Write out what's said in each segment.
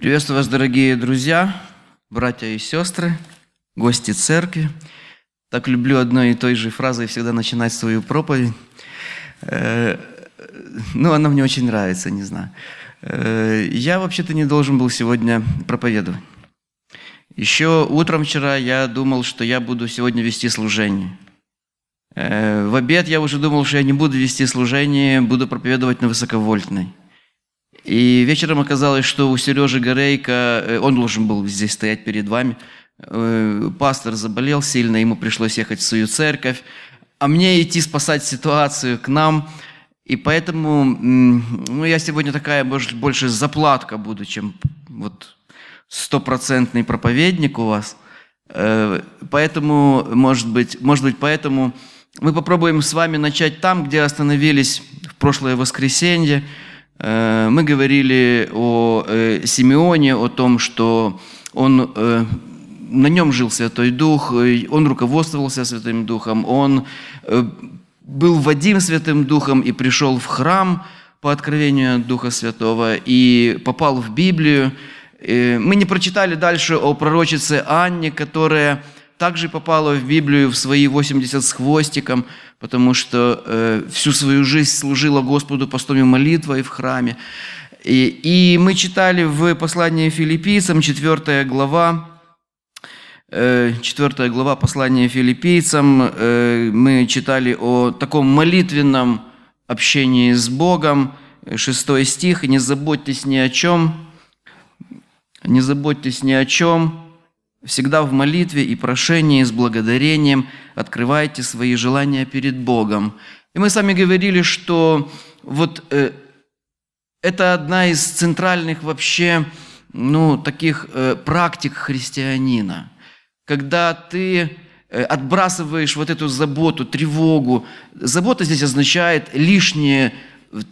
Приветствую вас, дорогие друзья, братья и сестры, гости церкви. Так люблю одной и той же фразой всегда начинать свою проповедь. Э, ну, она мне очень нравится, не знаю. Э, я вообще-то не должен был сегодня проповедовать. Еще утром вчера я думал, что я буду сегодня вести служение. Э, в обед я уже думал, что я не буду вести служение, буду проповедовать на высоковольтной. И вечером оказалось, что у Сережи Горейка, э, он должен был здесь стоять перед вами, э, пастор заболел сильно, ему пришлось ехать в свою церковь, а мне идти спасать ситуацию к нам. И поэтому ну, я сегодня такая может, больше заплатка буду, чем вот стопроцентный проповедник у вас. Э, поэтому, может быть, может быть, поэтому мы попробуем с вами начать там, где остановились в прошлое воскресенье – мы говорили о э, Симеоне, о том, что он, э, на нем жил Святой Дух, он руководствовался Святым Духом, он был Вадим Святым Духом и пришел в храм по откровению Духа Святого и попал в Библию. Мы не прочитали дальше о пророчице Анне, которая также попала в Библию в свои 80 с хвостиком, потому что э, всю свою жизнь служила Господу постом и молитвой в храме. И, и мы читали в послании филиппийцам, 4 глава, 4 э, глава послания филиппийцам, э, мы читали о таком молитвенном общении с Богом, 6 стих, «Не заботьтесь ни о чем, не заботьтесь ни о чем, Всегда в молитве и прошении с благодарением открывайте свои желания перед Богом. И мы сами говорили, что вот э, это одна из центральных вообще ну, таких э, практик христианина. Когда ты э, отбрасываешь вот эту заботу, тревогу. Забота здесь означает лишнее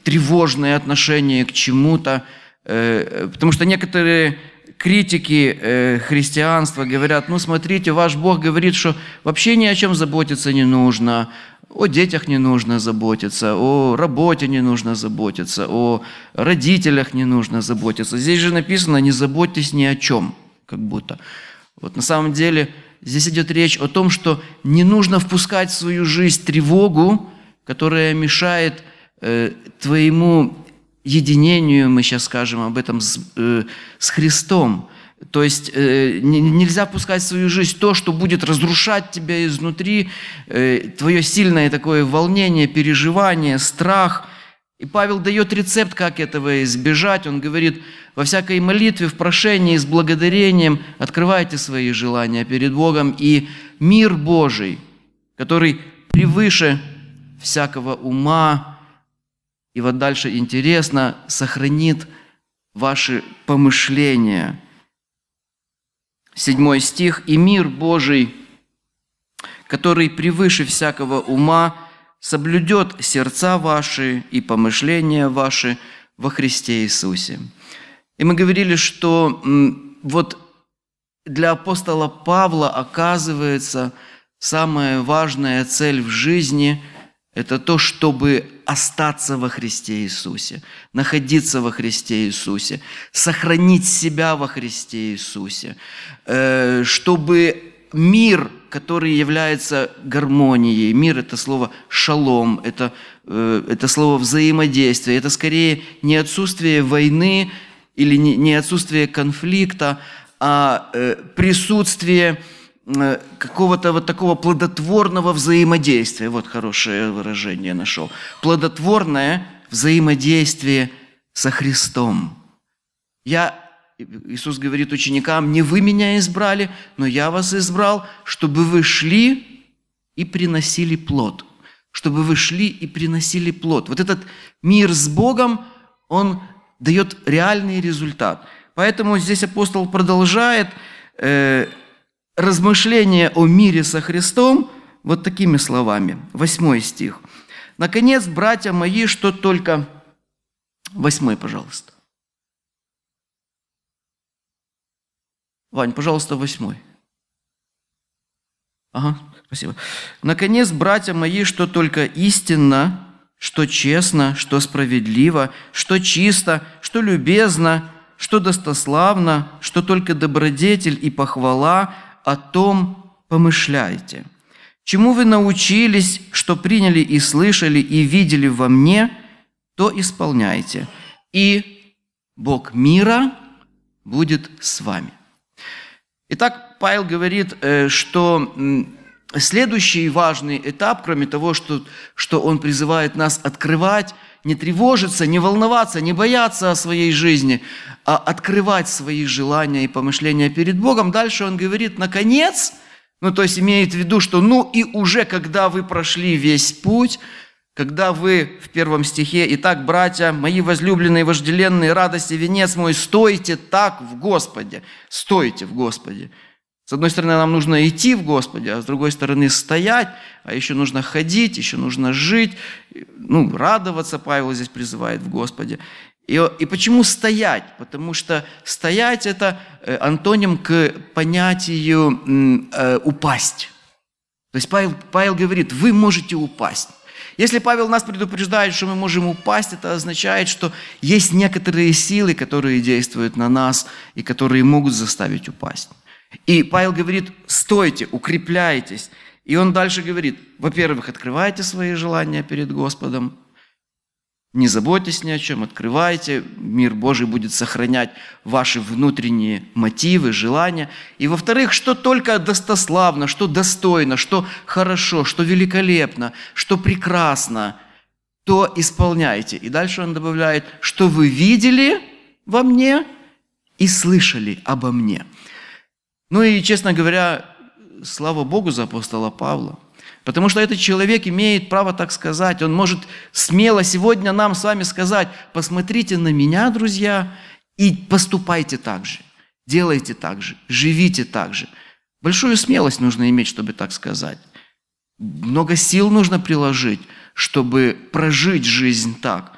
тревожное отношение к чему-то, э, потому что некоторые критики э, христианства говорят, ну смотрите, ваш Бог говорит, что вообще ни о чем заботиться не нужно, о детях не нужно заботиться, о работе не нужно заботиться, о родителях не нужно заботиться. Здесь же написано, не заботьтесь ни о чем, как будто. Вот на самом деле здесь идет речь о том, что не нужно впускать в свою жизнь тревогу, которая мешает э, твоему единению, мы сейчас скажем об этом, с, э, с Христом. То есть э, нельзя пускать в свою жизнь то, что будет разрушать тебя изнутри, э, твое сильное такое волнение, переживание, страх. И Павел дает рецепт, как этого избежать. Он говорит, во всякой молитве, в прошении, с благодарением открывайте свои желания перед Богом, и мир Божий, который превыше всякого ума, и вот дальше интересно, сохранит ваши помышления. Седьмой стих. «И мир Божий, который превыше всякого ума, соблюдет сердца ваши и помышления ваши во Христе Иисусе». И мы говорили, что вот для апостола Павла оказывается самая важная цель в жизни – это то, чтобы остаться во Христе Иисусе, находиться во Христе Иисусе, сохранить себя во Христе Иисусе, э, чтобы мир, который является гармонией, мир – это слово «шалом», это, э, это слово «взаимодействие», это скорее не отсутствие войны или не отсутствие конфликта, а э, присутствие – какого-то вот такого плодотворного взаимодействия. Вот хорошее выражение нашел. Плодотворное взаимодействие со Христом. Я, Иисус говорит ученикам, не вы меня избрали, но я вас избрал, чтобы вы шли и приносили плод. Чтобы вы шли и приносили плод. Вот этот мир с Богом, он дает реальный результат. Поэтому здесь апостол продолжает э, размышление о мире со Христом вот такими словами. Восьмой стих. «Наконец, братья мои, что только...» Восьмой, пожалуйста. Вань, пожалуйста, восьмой. Ага, спасибо. Наконец, братья мои, что только истинно, что честно, что справедливо, что чисто, что любезно, что достославно, что только добродетель и похвала, о том помышляйте. Чему вы научились, что приняли и слышали и видели во мне, то исполняйте. И Бог мира будет с вами. Итак, Павел говорит, э, что следующий важный этап, кроме того, что, что он призывает нас открывать, не тревожиться, не волноваться, не бояться о своей жизни, а открывать свои желания и помышления перед Богом. Дальше он говорит, наконец, ну то есть имеет в виду, что ну и уже когда вы прошли весь путь, когда вы в первом стихе, «Итак, братья, мои возлюбленные, вожделенные, радости, венец мой, стойте так в Господе». Стойте в Господе. С одной стороны, нам нужно идти в Господе, а с другой стороны, стоять, а еще нужно ходить, еще нужно жить, ну, радоваться, Павел здесь призывает в Господе. И, и почему стоять? Потому что стоять – это э, антоним к понятию э, упасть. То есть Павел, Павел говорит, вы можете упасть. Если Павел нас предупреждает, что мы можем упасть, это означает, что есть некоторые силы, которые действуют на нас и которые могут заставить упасть. И Павел говорит, стойте, укрепляйтесь. И он дальше говорит, во-первых, открывайте свои желания перед Господом, не заботьтесь ни о чем, открывайте, мир Божий будет сохранять ваши внутренние мотивы, желания. И во-вторых, что только достославно, что достойно, что хорошо, что великолепно, что прекрасно, то исполняйте. И дальше он добавляет, что вы видели во мне и слышали обо мне. Ну и, честно говоря, слава Богу за апостола Павла – Потому что этот человек имеет право так сказать. Он может смело сегодня нам с вами сказать, посмотрите на меня, друзья, и поступайте так же. Делайте так же, живите так же. Большую смелость нужно иметь, чтобы так сказать. Много сил нужно приложить, чтобы прожить жизнь так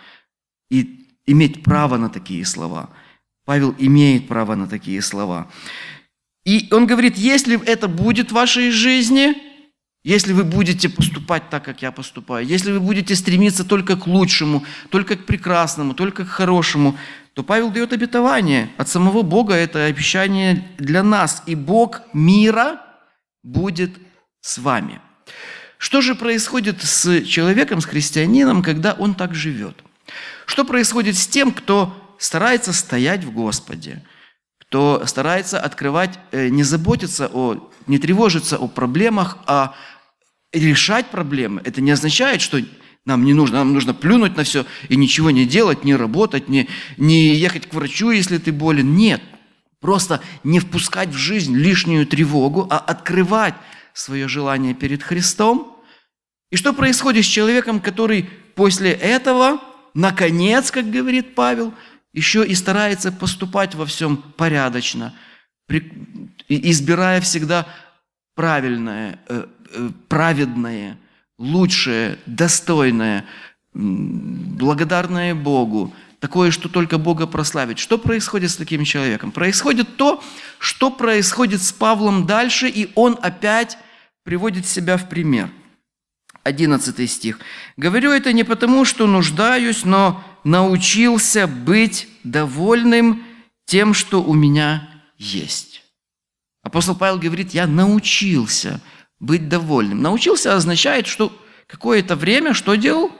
и иметь право на такие слова. Павел имеет право на такие слова. И он говорит, если это будет в вашей жизни, если вы будете поступать так, как я поступаю, если вы будете стремиться только к лучшему, только к прекрасному, только к хорошему, то Павел дает обетование от самого Бога, это обещание для нас. И Бог мира будет с вами. Что же происходит с человеком, с христианином, когда он так живет? Что происходит с тем, кто старается стоять в Господе, кто старается открывать, э, не заботиться о, не тревожиться о проблемах, а решать проблемы. Это не означает, что нам не нужно, нам нужно плюнуть на все и ничего не делать, не работать, не, не ехать к врачу, если ты болен. Нет. Просто не впускать в жизнь лишнюю тревогу, а открывать свое желание перед Христом. И что происходит с человеком, который после этого, наконец, как говорит Павел, еще и старается поступать во всем порядочно, избирая всегда правильное, э, э, праведное, лучшее, достойное, благодарное Богу, такое, что только Бога прославит. Что происходит с таким человеком? Происходит то, что происходит с Павлом дальше, и он опять приводит себя в пример. 11 стих. «Говорю это не потому, что нуждаюсь, но научился быть довольным тем, что у меня есть». Апостол Павел говорит, я научился быть довольным. Научился означает, что какое-то время что делал?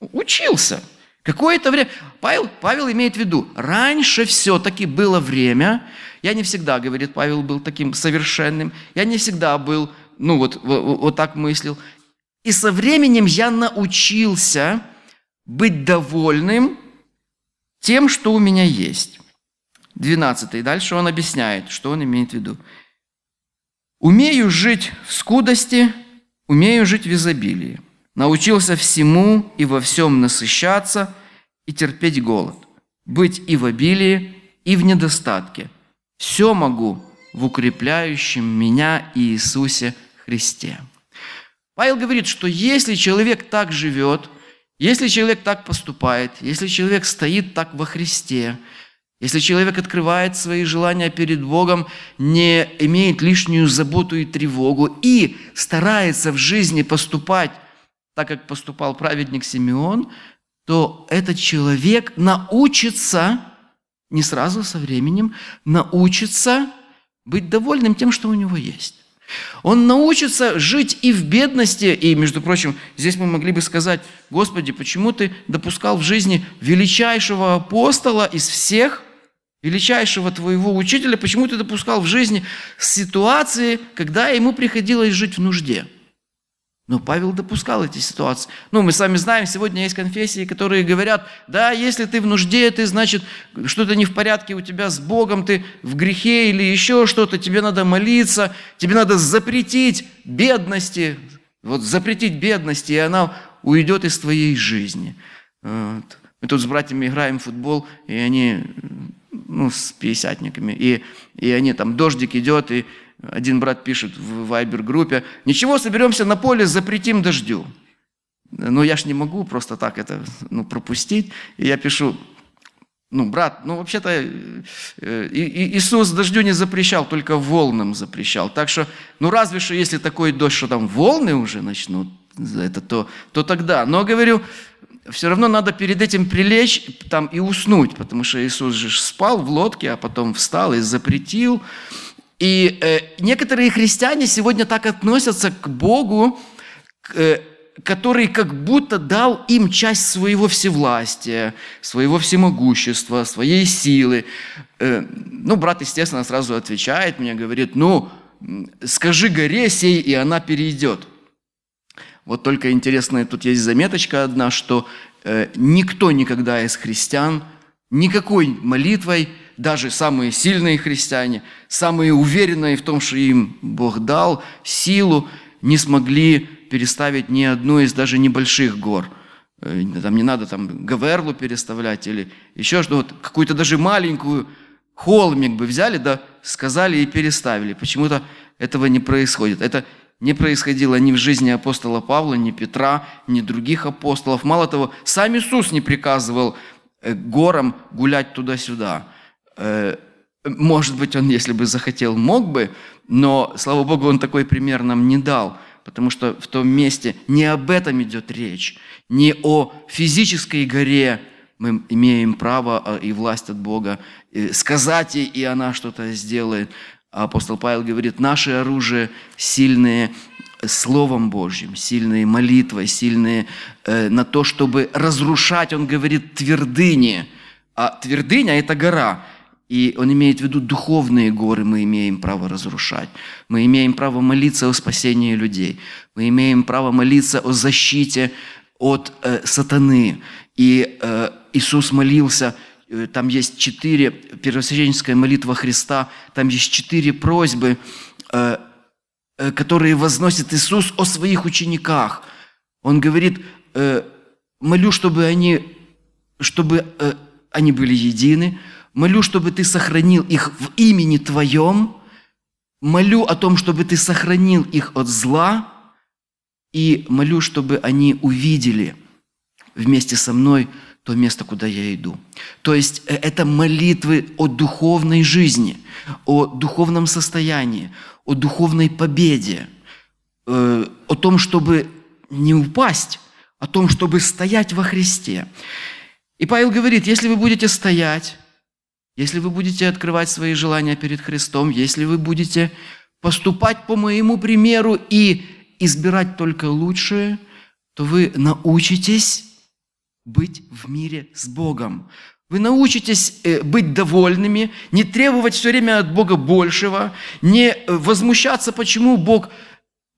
Учился. Какое-то время. Павел, Павел имеет в виду, раньше все-таки было время, я не всегда, говорит Павел, был таким совершенным, я не всегда был, ну вот, вот, вот так мыслил. И со временем я научился быть довольным тем, что у меня есть. 12. Дальше он объясняет, что он имеет в виду. «Умею жить в скудости, умею жить в изобилии. Научился всему и во всем насыщаться и терпеть голод, быть и в обилии, и в недостатке. Все могу в укрепляющем меня Иисусе Христе». Павел говорит, что если человек так живет, если человек так поступает, если человек стоит так во Христе – если человек открывает свои желания перед Богом, не имеет лишнюю заботу и тревогу и старается в жизни поступать так, как поступал праведник Симеон, то этот человек научится не сразу, со временем, научится быть довольным тем, что у него есть. Он научится жить и в бедности, и, между прочим, здесь мы могли бы сказать, Господи, почему Ты допускал в жизни величайшего апостола из всех, величайшего Твоего учителя, почему Ты допускал в жизни ситуации, когда ему приходилось жить в нужде? Но Павел допускал эти ситуации. Ну, мы сами знаем, сегодня есть конфессии, которые говорят, да, если ты в нужде, ты, значит, что-то не в порядке у тебя с Богом, ты в грехе или еще что-то, тебе надо молиться, тебе надо запретить бедности, вот запретить бедности, и она уйдет из твоей жизни. Вот. Мы тут с братьями играем в футбол, и они, ну, с пятидесятниками, и, и они там, дождик идет, и один брат пишет в вайбер-группе, ничего, соберемся на поле, запретим дождю. Но я ж не могу просто так это ну, пропустить. И я пишу, ну, брат, ну, вообще-то э, Иисус дождю не запрещал, только волнам запрещал. Так что, ну, разве что, если такой дождь, что там волны уже начнут, это то, то тогда. Но, говорю, все равно надо перед этим прилечь там и уснуть, потому что Иисус же спал в лодке, а потом встал и запретил. И э, некоторые христиане сегодня так относятся к Богу, к, э, который как будто дал им часть своего всевластия, своего всемогущества, своей силы. Э, ну, брат, естественно, сразу отвечает мне, говорит, ну, скажи горе сей, и она перейдет. Вот только интересная тут есть заметочка одна, что э, никто никогда из христиан никакой молитвой – даже самые сильные христиане, самые уверенные в том, что им Бог дал силу, не смогли переставить ни одну из даже небольших гор. Э, там не надо там Гаверлу переставлять или еще что-то. Вот какую-то даже маленькую холмик бы взяли, да, сказали и переставили. Почему-то этого не происходит. Это не происходило ни в жизни апостола Павла, ни Петра, ни других апостолов. Мало того, сам Иисус не приказывал э, горам гулять туда-сюда. Э, может быть, он, если бы захотел, мог бы, но, слава Богу, он такой пример нам не дал, потому что в том месте не об этом идет речь, не о физической горе мы имеем право а, и власть от Бога э, сказать ей, и она что-то сделает. Апостол Павел говорит, наше оружие сильные Словом Божьим, сильные молитвой, сильные э, на то, чтобы разрушать, он говорит, твердыни. А твердыня – это гора. И он имеет в виду духовные горы мы имеем право разрушать. Мы имеем право молиться о спасении людей. Мы имеем право молиться о защите от э, сатаны. И э, Иисус молился, э, там есть четыре, первосвященническая молитва Христа, там есть четыре просьбы, э, э, которые возносит Иисус о своих учениках. Он говорит, э, молю, чтобы они, чтобы э, они были едины, Молю, чтобы Ты сохранил их в имени Твоем. Молю о том, чтобы Ты сохранил их от зла. И молю, чтобы они увидели вместе со мной то место, куда я иду. То есть э, это молитвы о духовной жизни, о духовном состоянии, о духовной победе, э, о том, чтобы не упасть, о том, чтобы стоять во Христе. И Павел говорит, если вы будете стоять, если вы будете открывать свои желания перед Христом, если вы будете поступать по моему примеру и избирать только лучшее, то вы научитесь быть в мире с Богом. Вы научитесь э, быть довольными, не требовать все время от Бога большего, не э, возмущаться, почему Бог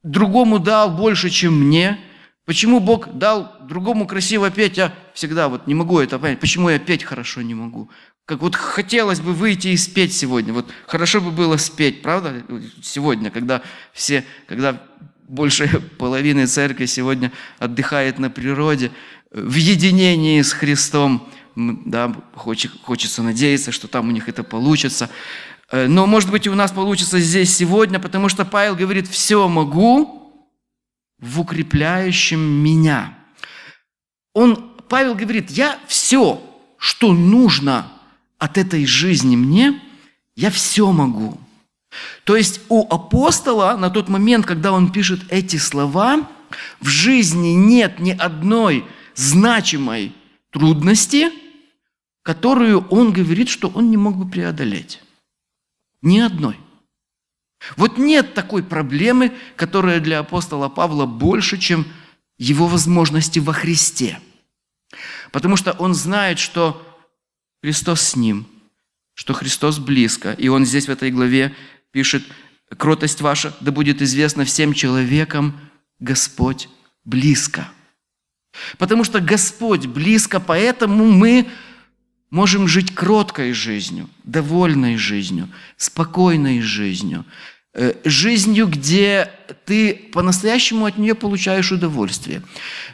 другому дал больше, чем мне, почему Бог дал другому красиво петь, а всегда вот не могу это понять, почему я петь хорошо не могу, как вот хотелось бы выйти и спеть сегодня. Вот хорошо бы было спеть, правда? Сегодня, когда все, когда больше половины церкви сегодня отдыхает на природе, в единении с Христом, да, хочется надеяться, что там у них это получится. Э, но, может быть, и у нас получится здесь сегодня, потому что Павел говорит, все могу в укрепляющем меня. Он, Павел говорит, я все, что нужно от этой жизни мне, я все могу. То есть у апостола на тот момент, когда он пишет эти слова, в жизни нет ни одной значимой трудности, которую он говорит, что он не мог бы преодолеть. Ни одной. Вот нет такой проблемы, которая для апостола Павла больше, чем его возможности во Христе. Потому что он знает, что Христос с ним, что Христос близко. И он здесь в этой главе пишет, «Кротость ваша да будет известна всем человекам, Господь близко». Потому что Господь близко, поэтому мы можем жить кроткой жизнью, довольной жизнью, спокойной жизнью, жизнью, где ты по-настоящему от нее получаешь удовольствие.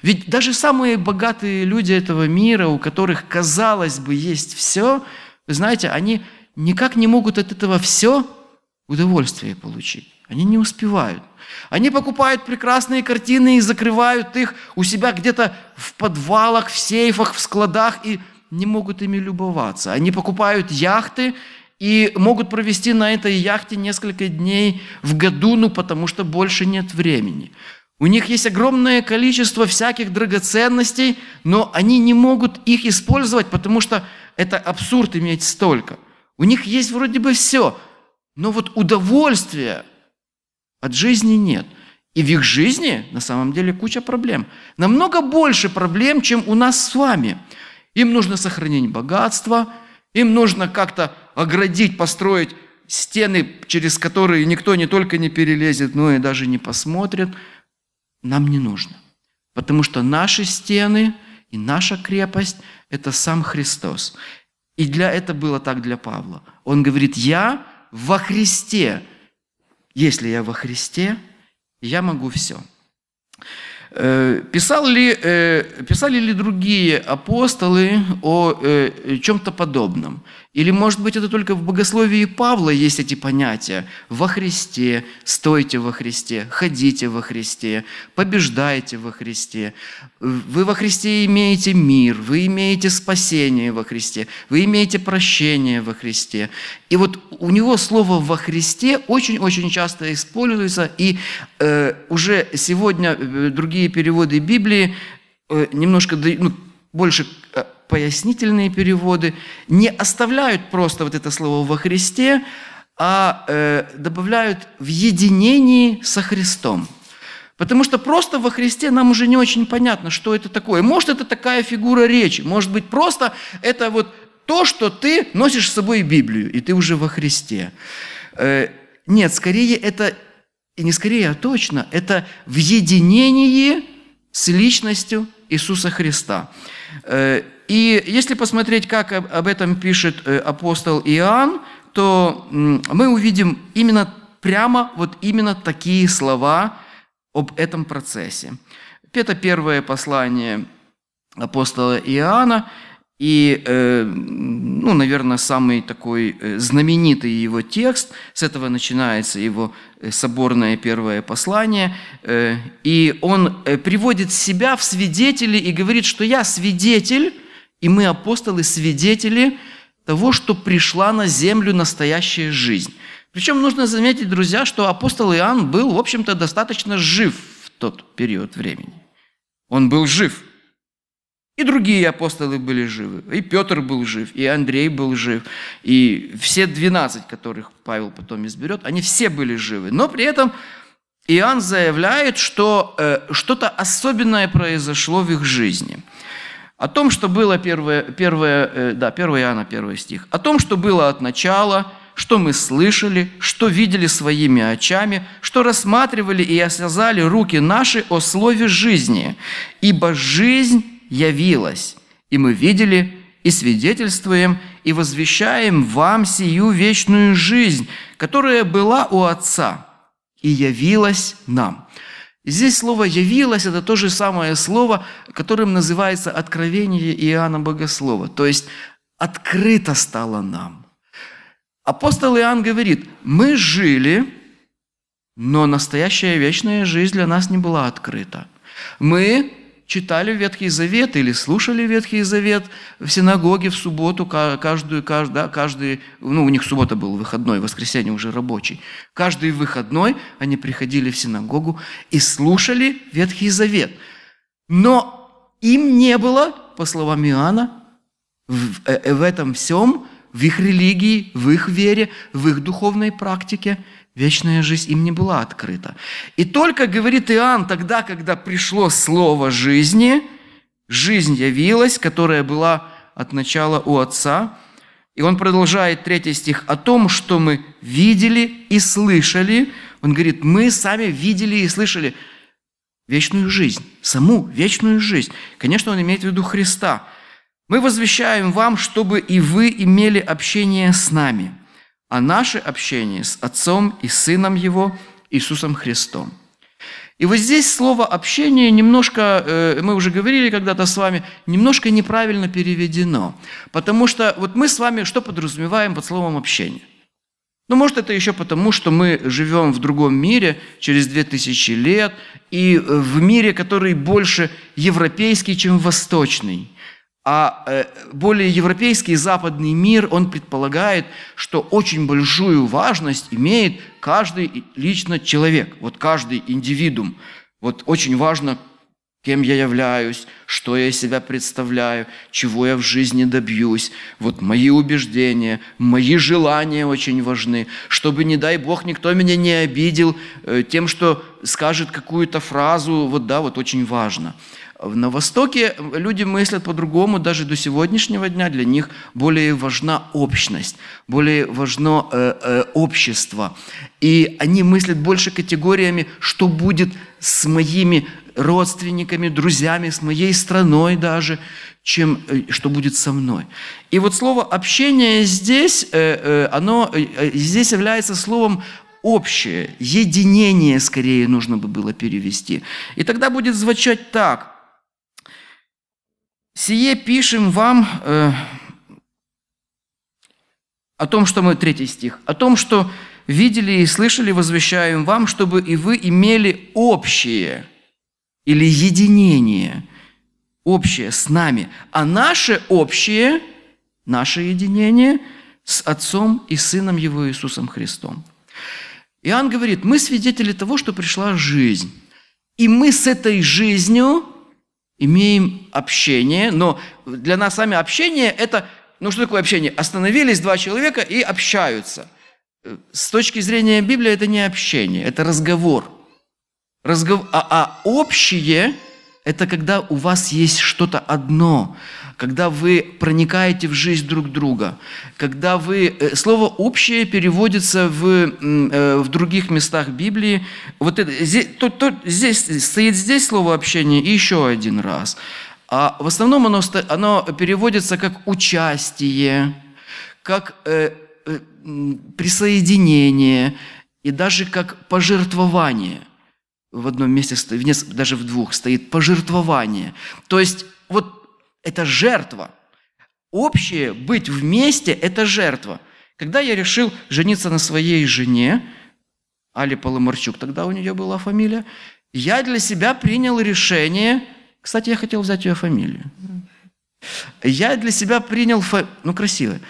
Ведь даже самые богатые люди этого мира, у которых, казалось бы, есть все, вы знаете, они никак не могут от этого все удовольствие получить. Они не успевают. Они покупают прекрасные картины и закрывают их у себя где-то в подвалах, в сейфах, в складах и не могут ими любоваться. Они покупают яхты и могут провести на этой яхте несколько дней в году, ну потому что больше нет времени. У них есть огромное количество всяких драгоценностей, но они не могут их использовать, потому что это абсурд иметь столько. У них есть вроде бы все, но вот удовольствия от жизни нет. И в их жизни на самом деле куча проблем. Намного больше проблем, чем у нас с вами – им нужно сохранить богатство, им нужно как-то оградить, построить стены, через которые никто не только не перелезет, но и даже не посмотрит. Нам не нужно. Потому что наши стены и наша крепость – это сам Христос. И для это было так для Павла. Он говорит, я во Христе. Если я во Христе, я могу все. Э, писал ли, э, писали ли другие апостолы о э, чем-то подобном? Или, может быть, это только в богословии Павла есть эти понятия? Во Христе, стойте во Христе, ходите во Христе, побеждайте во Христе. Вы во Христе имеете мир, вы имеете спасение во Христе, вы имеете прощение во Христе. И вот у него слово «во Христе» очень-очень часто используется, и э, уже сегодня э, другие переводы Библии э, немножко ну, больше э, пояснительные переводы не оставляют просто вот это слово «во Христе», а э, добавляют в единении со Христом. Потому что просто во Христе нам уже не очень понятно, что это такое. Может, это такая фигура речи, может быть, просто это вот то, что ты носишь с собой Библию, и ты уже во Христе. Э, нет, скорее это, и не скорее, а точно, это в единении с личностью Иисуса Христа. Э, и если посмотреть, как об этом пишет э, апостол Иоанн, то мы увидим именно прямо вот именно такие слова об этом процессе. Это первое послание апостола Иоанна, и, э, ну, наверное, самый такой э, знаменитый его текст, с этого начинается его соборное первое послание, и он приводит себя в свидетели и говорит, что я свидетель и мы, апостолы, свидетели того, что пришла на землю настоящая жизнь. Причем нужно заметить, друзья, что апостол Иоанн был, в общем-то, достаточно жив в тот период времени. Он был жив. И другие апостолы были живы. И Петр был жив, и Андрей был жив, и все 12, которых Павел потом изберет, они все были живы. Но при этом Иоанн заявляет, что э, что-то особенное произошло в их жизни – о том, что было первое, первое, э, да, 1 Иоанна, 1 стих. О том, что было от начала, что мы слышали, что видели своими очами, что рассматривали и осязали руки наши о слове жизни. Ибо жизнь явилась, и мы видели и свидетельствуем, и возвещаем вам сию вечную жизнь, которая была у Отца и явилась нам. Здесь слово «явилось» – это то же самое слово, которым называется «откровение Иоанна Богослова», то есть «открыто стало нам». Апостол Иоанн говорит, мы жили, но настоящая вечная жизнь для нас не была открыта. Мы читали Ветхий Завет или слушали Ветхий Завет в синагоге в субботу, каждую, каждый, каждый, ну, у них суббота был выходной, воскресенье уже рабочий. Каждый выходной они приходили в синагогу и слушали Ветхий Завет. Но им не было, по словам Иоанна, в, э, в этом всем, в их религии, в их вере, в их духовной практике, вечная жизнь им не была открыта. И только, говорит Иоанн, тогда, когда пришло слово жизни, жизнь явилась, которая была от начала у Отца. И он продолжает третий стих о том, что мы видели и слышали. Он говорит, мы сами видели и слышали вечную жизнь, саму вечную жизнь. Конечно, он имеет в виду Христа. Мы возвещаем вам, чтобы и вы имели общение с нами, а наше общение с Отцом и Сыном Его, Иисусом Христом. И вот здесь слово «общение» немножко, э, мы уже говорили когда-то с вами, немножко неправильно переведено. Потому что вот мы с вами что подразумеваем под словом «общение»? Ну, может, это еще потому, что мы живем в другом мире через две тысячи лет, и в мире, который больше европейский, чем восточный. А э, более европейский западный мир, он предполагает, что очень большую важность имеет каждый лично человек, вот каждый индивидуум. Вот очень важно, кем я являюсь, что я себя представляю, чего я в жизни добьюсь. Вот мои убеждения, мои желания очень важны, чтобы, не дай Бог, никто меня не обидел э, тем, что скажет какую-то фразу, вот да, вот очень важно – на Востоке люди мыслят по-другому, даже до сегодняшнего дня для них более важна общность, более важно э, э, общество. И они мыслят больше категориями, что будет с моими родственниками, друзьями, с моей страной даже, чем э, что будет со мной. И вот слово «общение» здесь, э, э, оно здесь является словом общее, единение скорее нужно бы было перевести. И тогда будет звучать так. Сие пишем вам э, о том, что мы, третий стих, о том, что видели и слышали, возвещаем вам, чтобы и вы имели общее или единение, общее с нами, а наше общее, наше единение с Отцом и Сыном Его Иисусом Христом. Иоанн говорит, мы свидетели того, что пришла жизнь. И мы с этой жизнью имеем общение, но для нас сами общение – это, ну что такое общение? Остановились два человека и общаются. С точки зрения Библии это не общение, это разговор. разговор а, а общее – это когда у вас есть что-то одно – когда вы проникаете в жизнь друг друга, когда вы... Э, слово «общее» переводится в, э, в других местах Библии. Вот это, здесь, то, то, здесь стоит здесь слово «общение» еще один раз. А в основном оно, оно переводится как «участие», как э, э, присоединение и даже как пожертвование. В одном месте, даже в двух стоит пожертвование. То есть вот это жертва. Общее быть вместе – это жертва. Когда я решил жениться на своей жене, Али Поломарчук, тогда у нее была фамилия, я для себя принял решение, кстати, я хотел взять ее фамилию. Я для себя принял, фа... ну, красивое,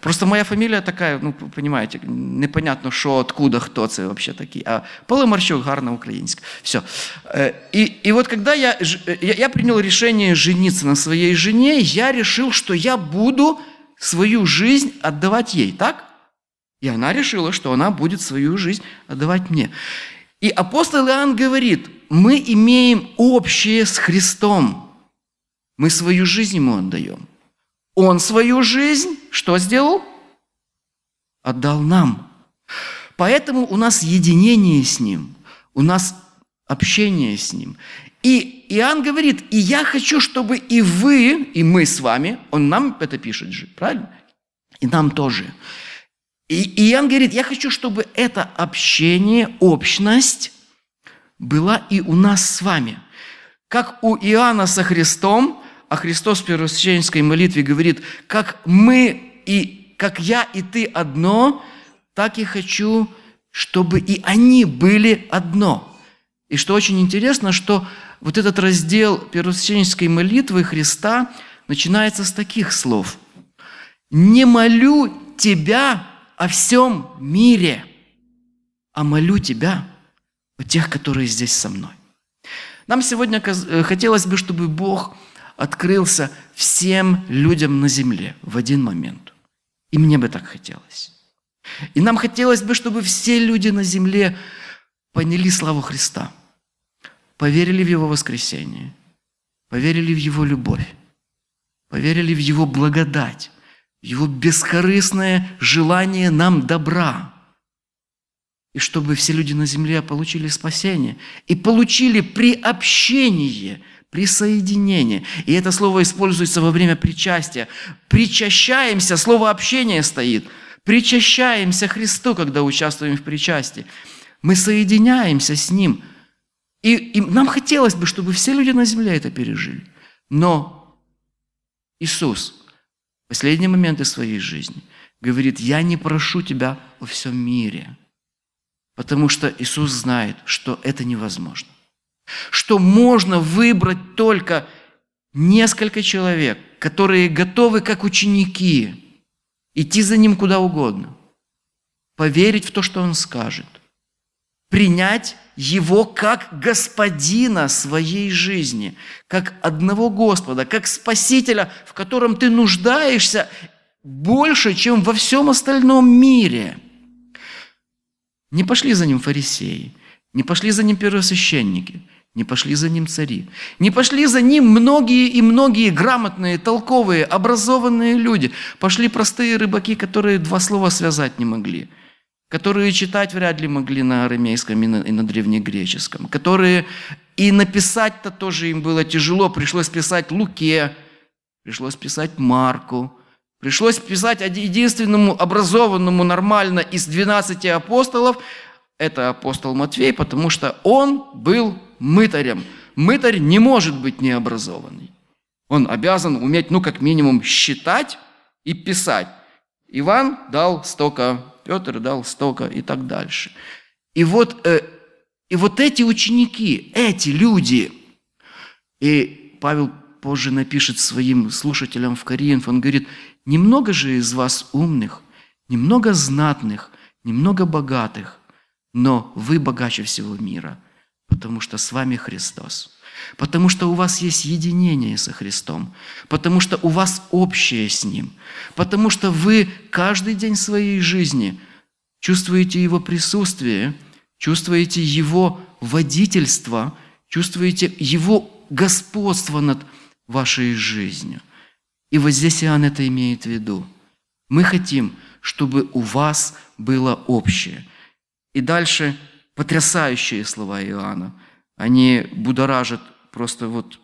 просто моя фамилия такая, ну, понимаете, непонятно, що, откуда, хто це вообще такий. А Полимарчук гарно українська. Все. Э, и, и вот когда я, я, я принял решение жениться на своей жене, я решил, что я буду свою жизнь отдавать ей, так? И она решила, что она будет свою жизнь отдавать мне. И апостол Иоанн говорит, мы имеем общее с Христом. Мы свою жизнь ему отдаем. Он свою жизнь что сделал? Отдал нам. Поэтому у нас единение с Ним, у нас общение с Ним. И Иоанн говорит, и я хочу, чтобы и вы, и мы с вами, он нам это пишет же, правильно? И нам тоже. И Иоанн говорит, я хочу, чтобы это общение, общность была и у нас с вами. Как у Иоанна со Христом, а Христос в первосвященской молитве говорит, как мы и как я и ты одно, так и хочу, чтобы и они были одно. И что очень интересно, что вот этот раздел первосвященской молитвы Христа начинается с таких слов. «Не молю тебя о всем мире, а молю тебя о тех, которые здесь со мной». Нам сегодня хотелось бы, чтобы Бог открылся всем людям на земле в один момент. И мне бы так хотелось. И нам хотелось бы, чтобы все люди на земле поняли славу Христа, поверили в Его воскресение, поверили в Его любовь, поверили в Его благодать, в Его бескорыстное желание нам добра. И чтобы все люди на земле получили спасение и получили приобщение, присоединение. И это слово используется во время причастия. Причащаемся, слово общение стоит. Причащаемся Христу, когда участвуем в причастии. Мы соединяемся с Ним. И, и нам хотелось бы, чтобы все люди на земле это пережили. Но Иисус в последние моменты своей жизни говорит, я не прошу тебя во всем мире, потому что Иисус знает, что это невозможно. Что можно выбрать только несколько человек, которые готовы, как ученики, идти за Ним куда угодно, поверить в то, что Он скажет, принять Его как Господина своей жизни, как одного Господа, как Спасителя, в котором ты нуждаешься больше, чем во всем остальном мире. Не пошли за Ним фарисеи, не пошли за Ним первосвященники – не пошли за ним цари. Не пошли за ним многие и многие грамотные, толковые, образованные люди. Пошли простые рыбаки, которые два слова связать не могли. Которые читать вряд ли могли на арамейском и на, и на древнегреческом. Которые и написать-то тоже им было тяжело. Пришлось писать Луке, пришлось писать Марку, пришлось писать единственному образованному нормально из 12 апостолов, это апостол Матвей, потому что он был мытарем. Мытарь не может быть необразованный. Он обязан уметь, ну, как минимум, считать и писать. Иван дал столько, Петр дал столько и так дальше. И вот, э, и вот эти ученики, эти люди, и Павел позже напишет своим слушателям в Коринф, он говорит, немного же из вас умных, немного знатных, немного богатых, но вы богаче всего мира – Потому что с вами Христос. Потому что у вас есть единение со Христом. Потому что у вас общее с Ним. Потому что вы каждый день своей жизни чувствуете Его присутствие, чувствуете Его водительство, чувствуете Его господство над вашей жизнью. И вот здесь Иоанн это имеет в виду. Мы хотим, чтобы у вас было общее. И дальше Потрясающие слова Иоанна. Они будоражат просто вот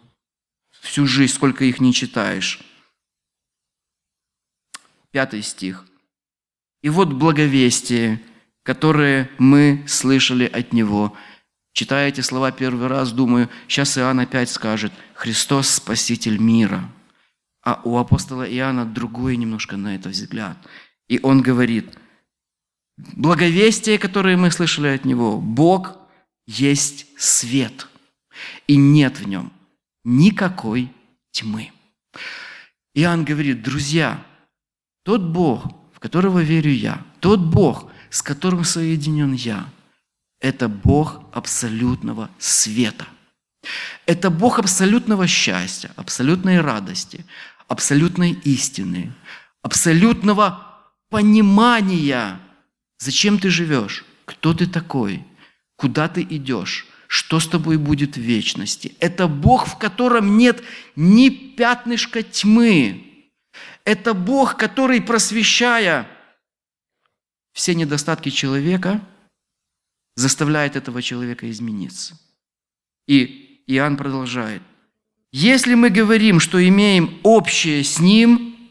всю жизнь, сколько их не читаешь. Пятый стих. «И вот благовестие, которое мы слышали от Него». Читая эти слова первый раз, думаю, сейчас Иоанн опять скажет «Христос – Спаситель мира». А у апостола Иоанна другой немножко на это взгляд. И он говорит – благовестие, которое мы слышали от Него, Бог есть свет, и нет в нем никакой тьмы. Иоанн говорит, друзья, тот Бог, в которого верю я, тот Бог, с которым соединен я, это Бог абсолютного света. Это Бог абсолютного счастья, абсолютной радости, абсолютной истины, абсолютного понимания Зачем ты живешь? Кто ты такой? Куда ты идешь? Что с тобой будет в вечности? Это Бог, в котором нет ни пятнышка тьмы. Это Бог, который, просвещая все недостатки человека, заставляет этого человека измениться. И Иоанн продолжает. Если мы говорим, что имеем общее с Ним,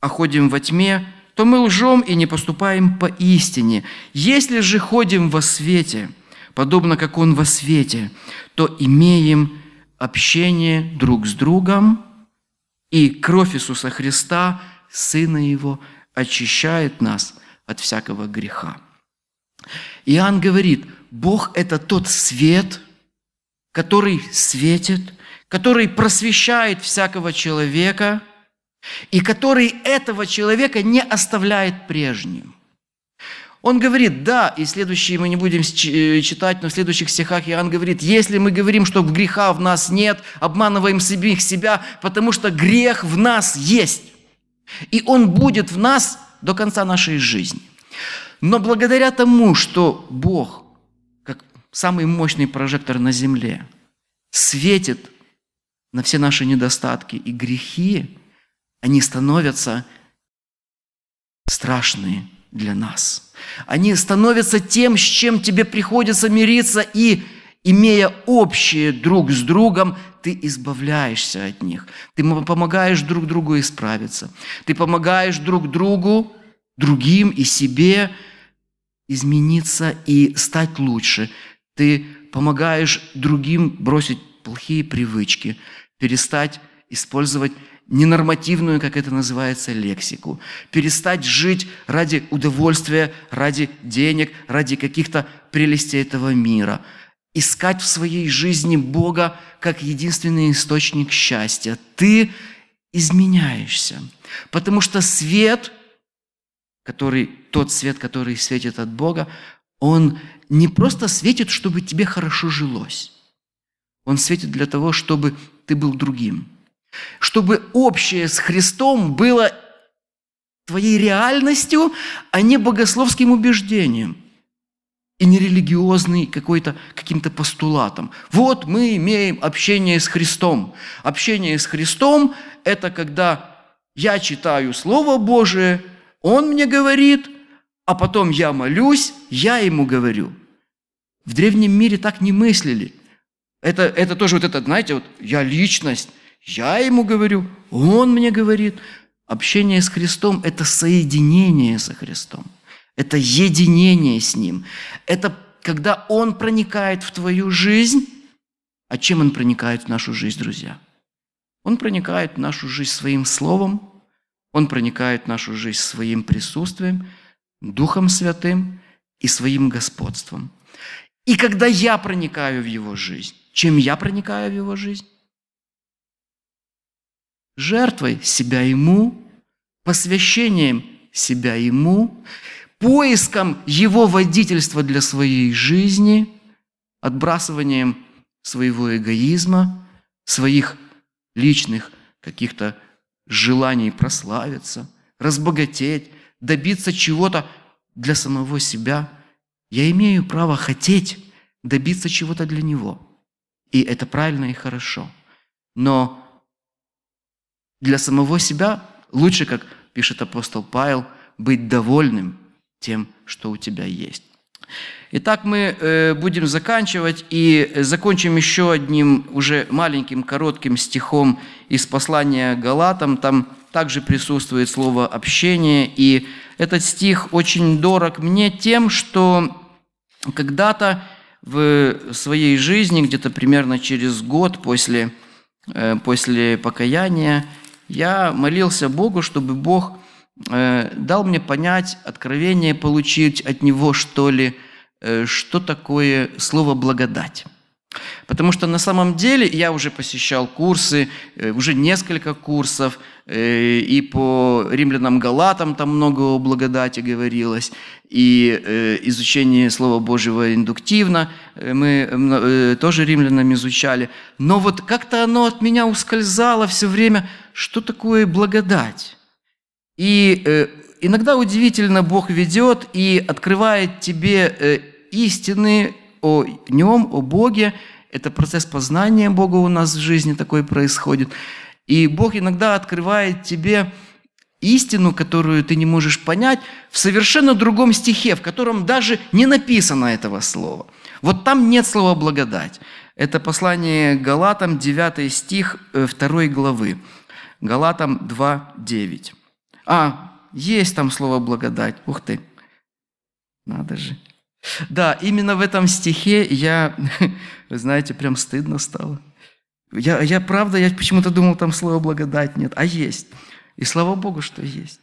а ходим во тьме, то мы лжем и не поступаем по истине. Если же ходим во свете, подобно как Он во свете, то имеем общение друг с другом, и кровь Иисуса Христа, Сына Его, очищает нас от всякого греха. Иоанн говорит, Бог – это тот свет, который светит, который просвещает всякого человека – и который этого человека не оставляет прежним. Он говорит, да, и следующие мы не будем э, читать, но в следующих стихах Иоанн говорит, если мы говорим, что греха в нас нет, обманываем самих себя, потому что грех в нас есть. И он будет в нас до конца нашей жизни. Но благодаря тому, что Бог, как самый мощный прожектор на земле, светит на все наши недостатки и грехи, они становятся страшные для нас. Они становятся тем, с чем тебе приходится мириться, и, имея общее друг с другом, ты избавляешься от них. Ты помогаешь друг другу исправиться. Ты помогаешь друг другу, другим и себе измениться и стать лучше. Ты помогаешь другим бросить плохие привычки, перестать использовать ненормативную, как это называется, лексику. Перестать жить ради удовольствия, ради денег, ради каких-то прелестей этого мира. Искать в своей жизни Бога как единственный источник счастья. Ты изменяешься. Потому что свет, который, тот свет, который светит от Бога, он не просто светит, чтобы тебе хорошо жилось. Он светит для того, чтобы ты был другим – чтобы общее с Христом было твоей реальностью, а не богословским убеждением и не религиозный какой-то каким-то постулатом. Вот мы имеем общение с Христом. Общение с Христом – это когда я читаю Слово Божие, Он мне говорит, а потом я молюсь, я Ему говорю. В древнем мире так не мыслили. Это, это тоже вот это, знаете, вот я личность, я ему говорю, он мне говорит. Общение с Христом – это соединение со Христом. Это единение с Ним. Это когда Он проникает в твою жизнь. А чем Он проникает в нашу жизнь, друзья? Он проникает в нашу жизнь своим словом, Он проникает в нашу жизнь своим присутствием, Духом Святым и своим господством. И когда я проникаю в Его жизнь, чем я проникаю в Его жизнь? Жертвой себя Ему, посвящением себя Ему, поиском Его водительства для своей жизни, отбрасыванием своего эгоизма, своих личных каких-то желаний прославиться, разбогатеть, добиться чего-то для самого себя. Я имею право хотеть добиться чего-то для Него. И это правильно и хорошо. Но для самого себя лучше, как пишет апостол Павел, быть довольным тем, что у тебя есть. Итак, мы э, будем заканчивать и закончим еще одним уже маленьким коротким стихом из послания Галатам. Там также присутствует слово «общение», и этот стих очень дорог мне тем, что когда-то в своей жизни, где-то примерно через год после, э, после покаяния, я молился Богу, чтобы Бог э, дал мне понять, откровение получить от Него, что ли, э, что такое слово «благодать». Потому что на самом деле я уже посещал курсы, э, уже несколько курсов, и по римлянам Галатам там много о благодати говорилось, и изучение Слова Божьего индуктивно мы тоже римлянам изучали. Но вот как-то оно от меня ускользало все время – что такое благодать. И э, иногда удивительно Бог ведет и открывает тебе э, истины о Нем, о Боге. Это процесс познания Бога у нас в жизни такой происходит. И Бог иногда открывает тебе истину, которую ты не можешь понять, в совершенно другом стихе, в котором даже не написано этого слова. Вот там нет слова «благодать». Это послание Галатам, 9 стих 2 э, главы. Галатам 2.9. А, есть там слово благодать. Ух ты. Надо же. Да, именно в этом стихе я, вы знаете, прям стыдно стало. Я, я правда, я почему-то думал, там слово благодать нет, а есть. И слава Богу, что есть.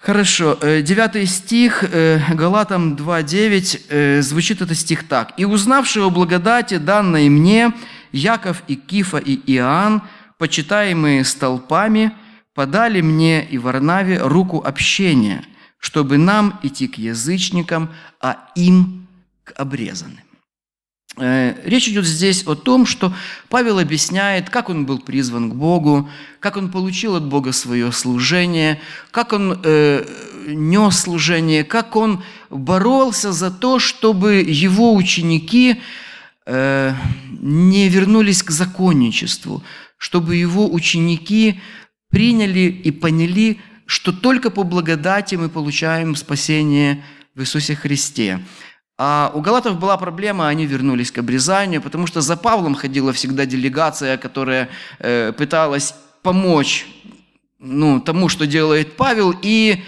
Хорошо, э, девятый стих, э, Галатам 2.9, э, звучит этот стих так. «И узнавшего благодати, данной мне, Яков и Кифа и Иоанн, почитаемые столпами, подали мне и Варнаве руку общения, чтобы нам идти к язычникам, а им к обрезанным. Э, речь идет здесь о том, что Павел объясняет, как он был призван к Богу, как он получил от Бога свое служение, как он э, нес служение, как он боролся за то, чтобы его ученики э, не вернулись к законничеству, чтобы его ученики приняли и поняли, что только по благодати мы получаем спасение в Иисусе Христе. А у галатов была проблема, они вернулись к обрезанию, потому что за Павлом ходила всегда делегация, которая э, пыталась помочь ну, тому, что делает Павел, и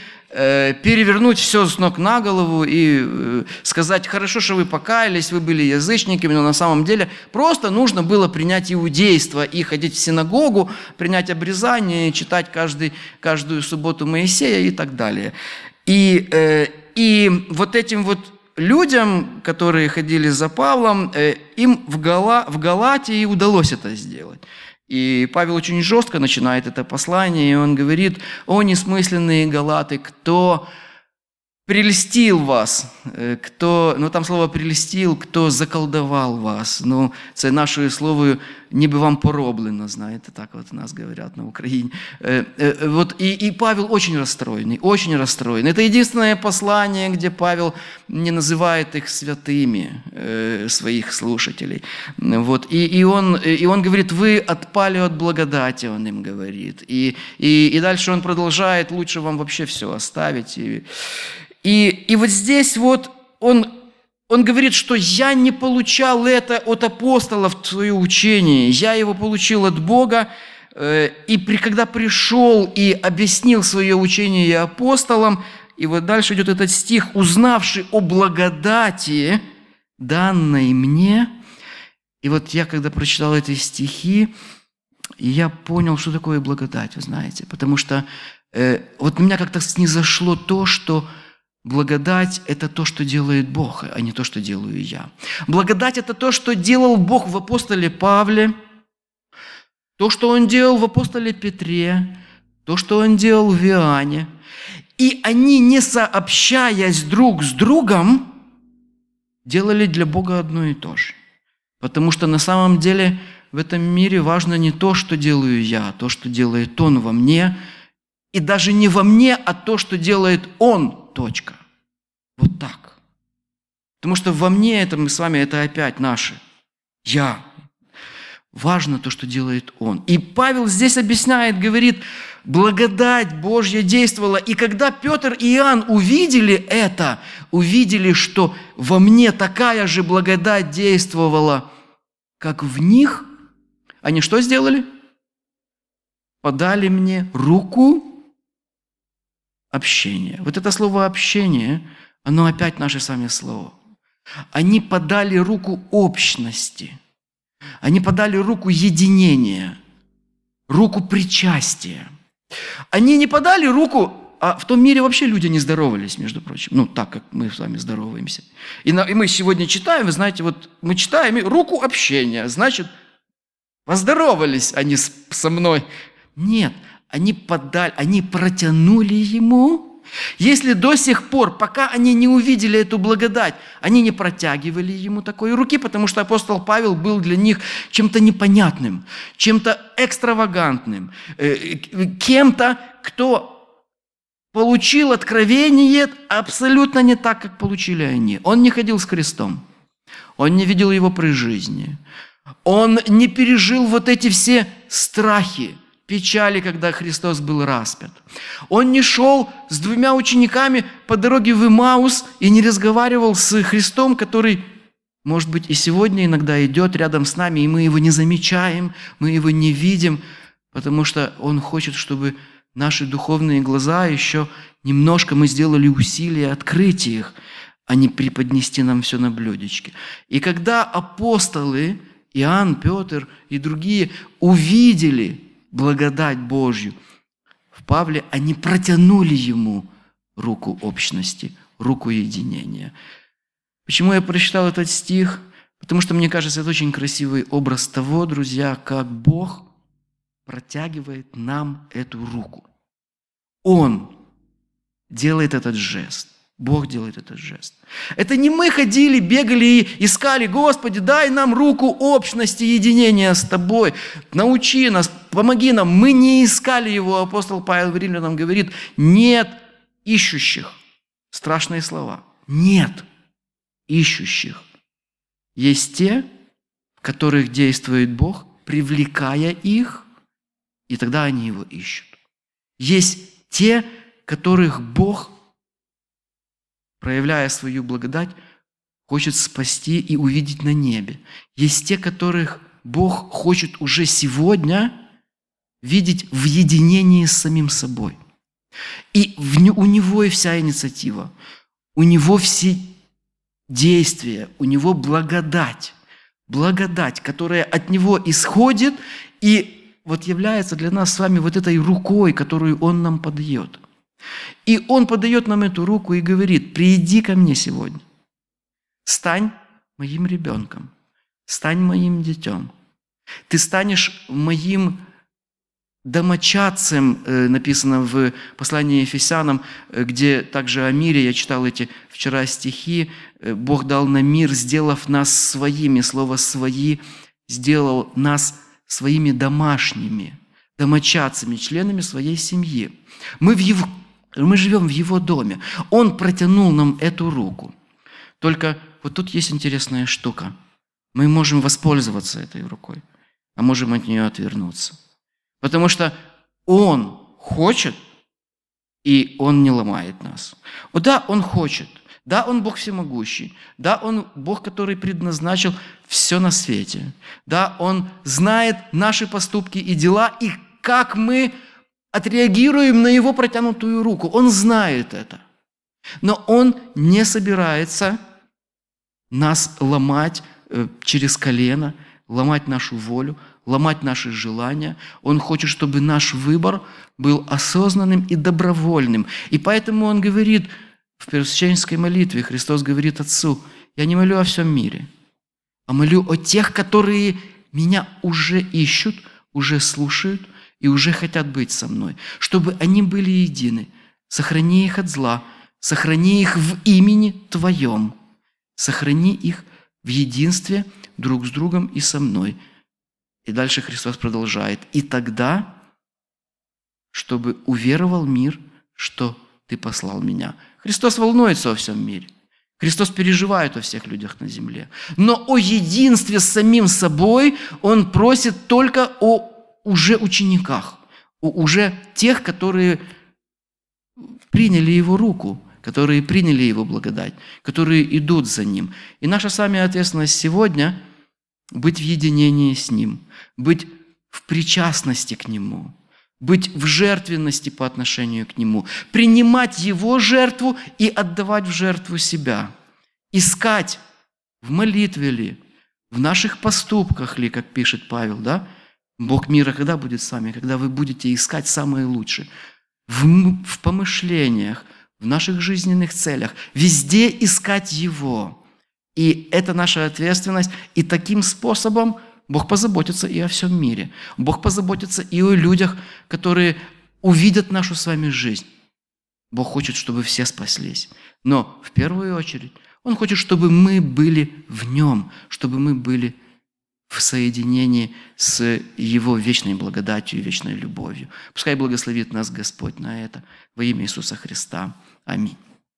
перевернуть все с ног на голову и э, сказать, хорошо, что вы покаялись, вы были язычниками, но на самом деле просто нужно было принять иудейство и ходить в синагогу, принять обрезание, читать каждый, каждую субботу Моисея и так далее. И, э, и вот этим вот людям, которые ходили за Павлом, э, им в, Гала, в Галатии удалось это сделать. И Павел очень жестко начинает это послание, и он говорит, «О, несмысленные галаты, кто прельстил вас, э, кто, ну там слово прельстил, кто заколдовал вас. Ну, це наше слово ніби вам пороблено, знаете, так вот у нас говорят на Украине. Э, э, вот, и, и Павел очень расстроенный, очень расстроен. Это единственное послание, где Павел не называет их святыми, своих слушателей. Вот, и, и, он, и он говорит, вы отпали от благодати, он им говорит. И, и, и дальше он продолжает, лучше вам вообще все оставить. И, и, и вот здесь вот он, он говорит, что я не получал это от апостолов, свое учение, я его получил от Бога, э, и при, когда пришел и объяснил свое учение апостолам, и вот дальше идет этот стих, узнавший о благодати, данной мне. И вот я, когда прочитал эти стихи, я понял, что такое благодать, вы знаете, потому что э, вот у меня как-то снизошло то, что Благодать – это то, что делает Бог, а не то, что делаю я. Благодать – это то, что делал Бог в апостоле Павле, то, что Он делал в апостоле Петре, то, что Он делал в Иоанне. И они, не сообщаясь друг с другом, делали для Бога одно и то же. Потому что на самом деле в этом мире важно не то, что делаю я, а то, что делает Он во мне, и даже не во мне, а то, что делает Он точка. Вот так. Потому что во мне это мы с вами, это опять наше. Я. Важно то, что делает Он. И Павел здесь объясняет, говорит, благодать Божья действовала. И когда Петр и Иоанн увидели это, увидели, что во мне такая же благодать действовала, как в них, они что сделали? Подали мне руку общение. Вот это слово «общение», оно опять наше с вами слово. Они подали руку общности. Они подали руку единения, руку причастия. Они не подали руку, а в том мире вообще люди не здоровались, между прочим. Ну, так, как мы с вами здороваемся. И, на, и мы сегодня читаем, вы знаете, вот мы читаем руку общения, значит, поздоровались они с, со мной. Нет, они подали, они протянули ему. Если до сих пор, пока они не увидели эту благодать, они не протягивали ему такой руки, потому что апостол Павел был для них чем-то непонятным, чем-то экстравагантным, э, кем-то, кто получил откровение абсолютно не так, как получили они. Он не ходил с крестом, он не видел его при жизни, он не пережил вот эти все страхи, печали, когда Христос был распят. Он не шел с двумя учениками по дороге в Имаус и не разговаривал с Христом, который, может быть, и сегодня иногда идет рядом с нами, и мы его не замечаем, мы его не видим, потому что он хочет, чтобы наши духовные глаза еще немножко мы сделали усилия открыть их, а не преподнести нам все на блюдечке. И когда апостолы, Иоанн, Петр и другие увидели благодать Божью. В Павле они протянули ему руку общности, руку единения. Почему я прочитал этот стих? Потому что, мне кажется, это очень красивый образ того, друзья, как Бог протягивает нам эту руку. Он делает этот жест. Бог делает этот жест. Это не мы ходили, бегали и искали, Господи, дай нам руку общности, единения с Тобой, научи нас, помоги нам. Мы не искали Его. Апостол Павел в Римлянам говорит, нет ищущих. Страшные слова. Нет ищущих. Есть те, в которых действует Бог, привлекая их, и тогда они Его ищут. Есть те, которых Бог проявляя свою благодать, хочет спасти и увидеть на небе. Есть те, которых Бог хочет уже сегодня видеть в единении с самим собой. И у него и вся инициатива, у него все действия, у него благодать. Благодать, которая от него исходит и вот является для нас с вами вот этой рукой, которую он нам подает. И он подает нам эту руку и говорит, приди ко мне сегодня, стань моим ребенком, стань моим детем. Ты станешь моим домочадцем, э, написано в послании Ефесянам, э, где также о мире, я читал эти вчера стихи, э, Бог дал нам мир, сделав нас своими, слово «свои» сделал нас своими домашними, домочадцами, членами своей семьи. Мы в Его мы живем в Его доме. Он протянул нам эту руку. Только вот тут есть интересная штука. Мы можем воспользоваться этой рукой, а можем от нее отвернуться. Потому что Он хочет, и Он не ломает нас. Вот да, Он хочет. Да, Он Бог всемогущий. Да, Он Бог, который предназначил все на свете. Да, Он знает наши поступки и дела, и как мы отреагируем на его протянутую руку. Он знает это. Но он не собирается нас ломать э, через колено, ломать нашу волю, ломать наши желания. Он хочет, чтобы наш выбор был осознанным и добровольным. И поэтому он говорит в первосвященнической молитве, Христос говорит Отцу, я не молю о всем мире, а молю о тех, которые меня уже ищут, уже слушают, и уже хотят быть со мной, чтобы они были едины. Сохрани их от зла, сохрани их в имени Твоем, сохрани их в единстве друг с другом и со мной. И дальше Христос продолжает. И тогда, чтобы уверовал мир, что Ты послал меня. Христос волнуется о всем мире. Христос переживает о всех людях на земле. Но о единстве с самим собой Он просит только о уже учениках, уже тех, которые приняли Его руку, которые приняли Его благодать, которые идут за Ним. И наша с вами ответственность сегодня – быть в единении с Ним, быть в причастности к Нему, быть в жертвенности по отношению к Нему, принимать Его жертву и отдавать в жертву себя, искать в молитве ли, в наших поступках ли, как пишет Павел, да, Бог мира когда будет с вами? Когда вы будете искать самое лучшее. В, в помышлениях, в наших жизненных целях. Везде искать Его. И это наша ответственность. И таким способом Бог позаботится и о всем мире. Бог позаботится и о людях, которые увидят нашу с вами жизнь. Бог хочет, чтобы все спаслись. Но в первую очередь Он хочет, чтобы мы были в Нем, чтобы мы были в соединении с Его вечной благодатью и вечной любовью. Пускай благословит нас Господь на это во имя Иисуса Христа. Аминь.